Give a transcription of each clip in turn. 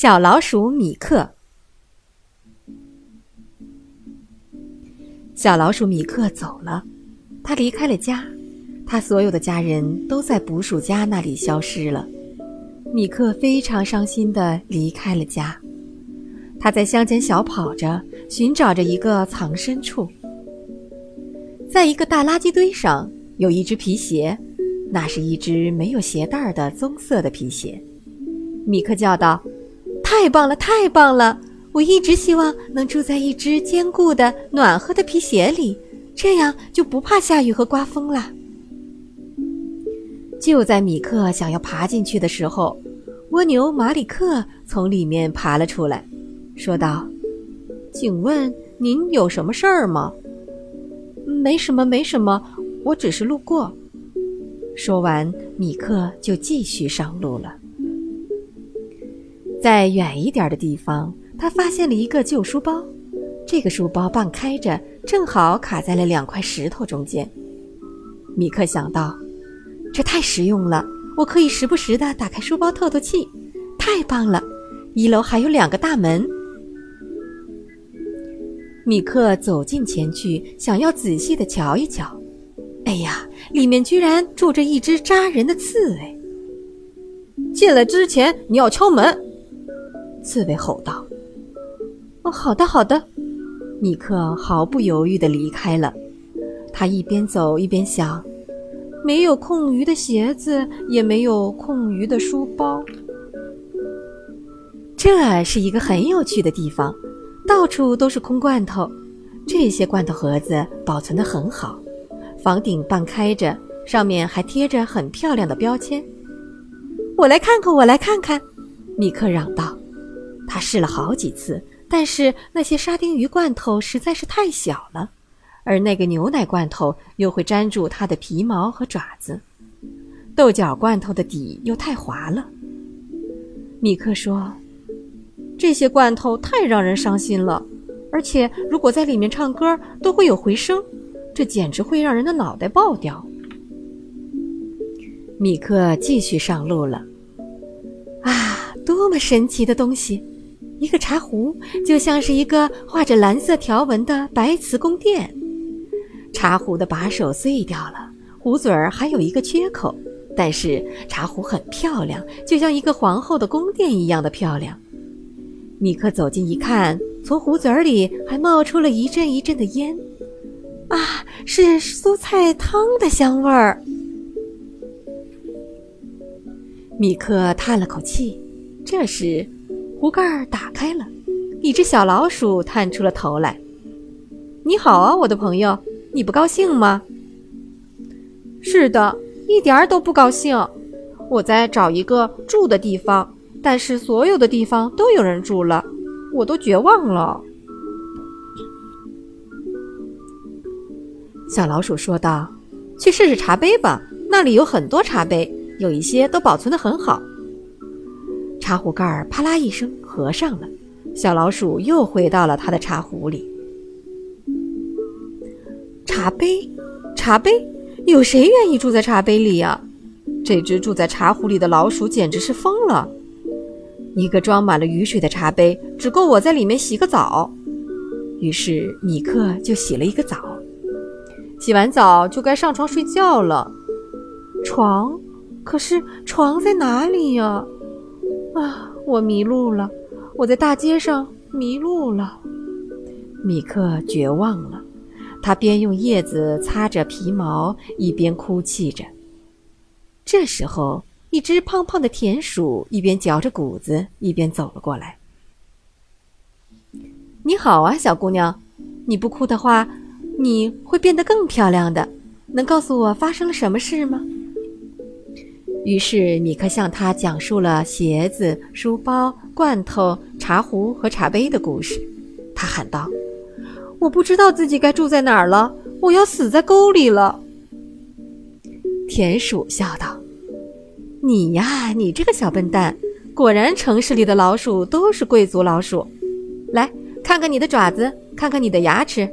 小老鼠米克。小老鼠米克走了，他离开了家，他所有的家人都在捕鼠夹那里消失了。米克非常伤心的离开了家，他在乡间小跑着，寻找着一个藏身处。在一个大垃圾堆上，有一只皮鞋，那是一只没有鞋带的棕色的皮鞋。米克叫道：“太棒了，太棒了！我一直希望能住在一只坚固的、暖和的皮鞋里，这样就不怕下雨和刮风了。”就在米克想要爬进去的时候，蜗牛马里克从里面爬了出来，说道：“请问您有什么事儿吗？”“没什么，没什么，我只是路过。”说完，米克就继续上路了。在远一点的地方，他发现了一个旧书包，这个书包半开着，正好卡在了两块石头中间。米克想到。这太实用了，我可以时不时的打开书包透透气，太棒了！一楼还有两个大门。米克走近前去，想要仔细的瞧一瞧。哎呀，里面居然住着一只扎人的刺猬！进来之前你要敲门，刺猬吼道。哦，好的，好的。米克毫不犹豫地离开了。他一边走一边想。没有空余的鞋子，也没有空余的书包。这是一个很有趣的地方，到处都是空罐头。这些罐头盒子保存得很好，房顶半开着，上面还贴着很漂亮的标签。我来看看，我来看看，米克嚷道。他试了好几次，但是那些沙丁鱼罐头实在是太小了。而那个牛奶罐头又会粘住它的皮毛和爪子，豆角罐头的底又太滑了。米克说：“这些罐头太让人伤心了，而且如果在里面唱歌都会有回声，这简直会让人的脑袋爆掉。”米克继续上路了。啊，多么神奇的东西！一个茶壶就像是一个画着蓝色条纹的白瓷宫殿。茶壶的把手碎掉了，壶嘴儿还有一个缺口，但是茶壶很漂亮，就像一个皇后的宫殿一样的漂亮。米克走近一看，从壶嘴儿里还冒出了一阵一阵的烟，啊，是蔬菜汤的香味儿。米克叹了口气，这时壶盖打开了，一只小老鼠探出了头来。“你好啊，我的朋友。”你不高兴吗？是的，一点儿都不高兴。我在找一个住的地方，但是所有的地方都有人住了，我都绝望了。小老鼠说道：“去试试茶杯吧，那里有很多茶杯，有一些都保存的很好。”茶壶盖儿啪啦一声合上了，小老鼠又回到了它的茶壶里。茶杯，茶杯，有谁愿意住在茶杯里呀？这只住在茶壶里的老鼠简直是疯了。一个装满了雨水的茶杯只够我在里面洗个澡。于是米克就洗了一个澡。洗完澡就该上床睡觉了。床，可是床在哪里呀？啊我迷路了，我在大街上迷路了。米克绝望了。他边用叶子擦着皮毛，一边哭泣着。这时候，一只胖胖的田鼠一边嚼着谷子，一边走了过来。“你好啊，小姑娘，你不哭的话，你会变得更漂亮的。能告诉我发生了什么事吗？”于是，米克向他讲述了鞋子、书包、罐头、茶壶和茶杯的故事。他喊道。我不知道自己该住在哪儿了，我要死在沟里了。田鼠笑道：“你呀，你这个小笨蛋，果然城市里的老鼠都是贵族老鼠。来看看你的爪子，看看你的牙齿。”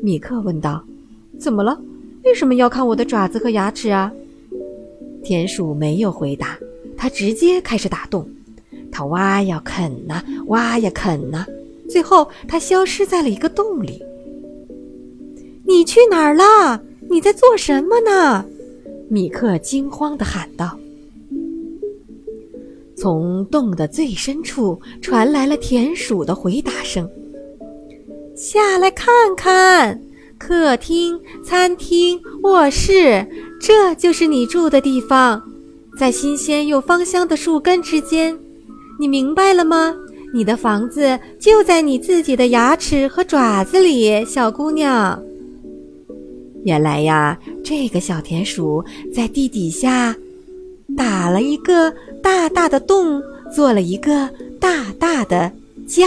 米克问道：“怎么了？为什么要看我的爪子和牙齿啊？”田鼠没有回答，它直接开始打洞。它挖呀啃呐，挖呀啃呐，最后它消失在了一个洞里。你去哪儿了？你在做什么呢？米克惊慌地喊道。从洞的最深处传来了田鼠的回答声：“下来看看，客厅、餐厅、卧室，这就是你住的地方，在新鲜又芳香的树根之间。你明白了吗？你的房子就在你自己的牙齿和爪子里，小姑娘。原来呀，这个小田鼠在地底下。”打了一个大大的洞，做了一个大大的家。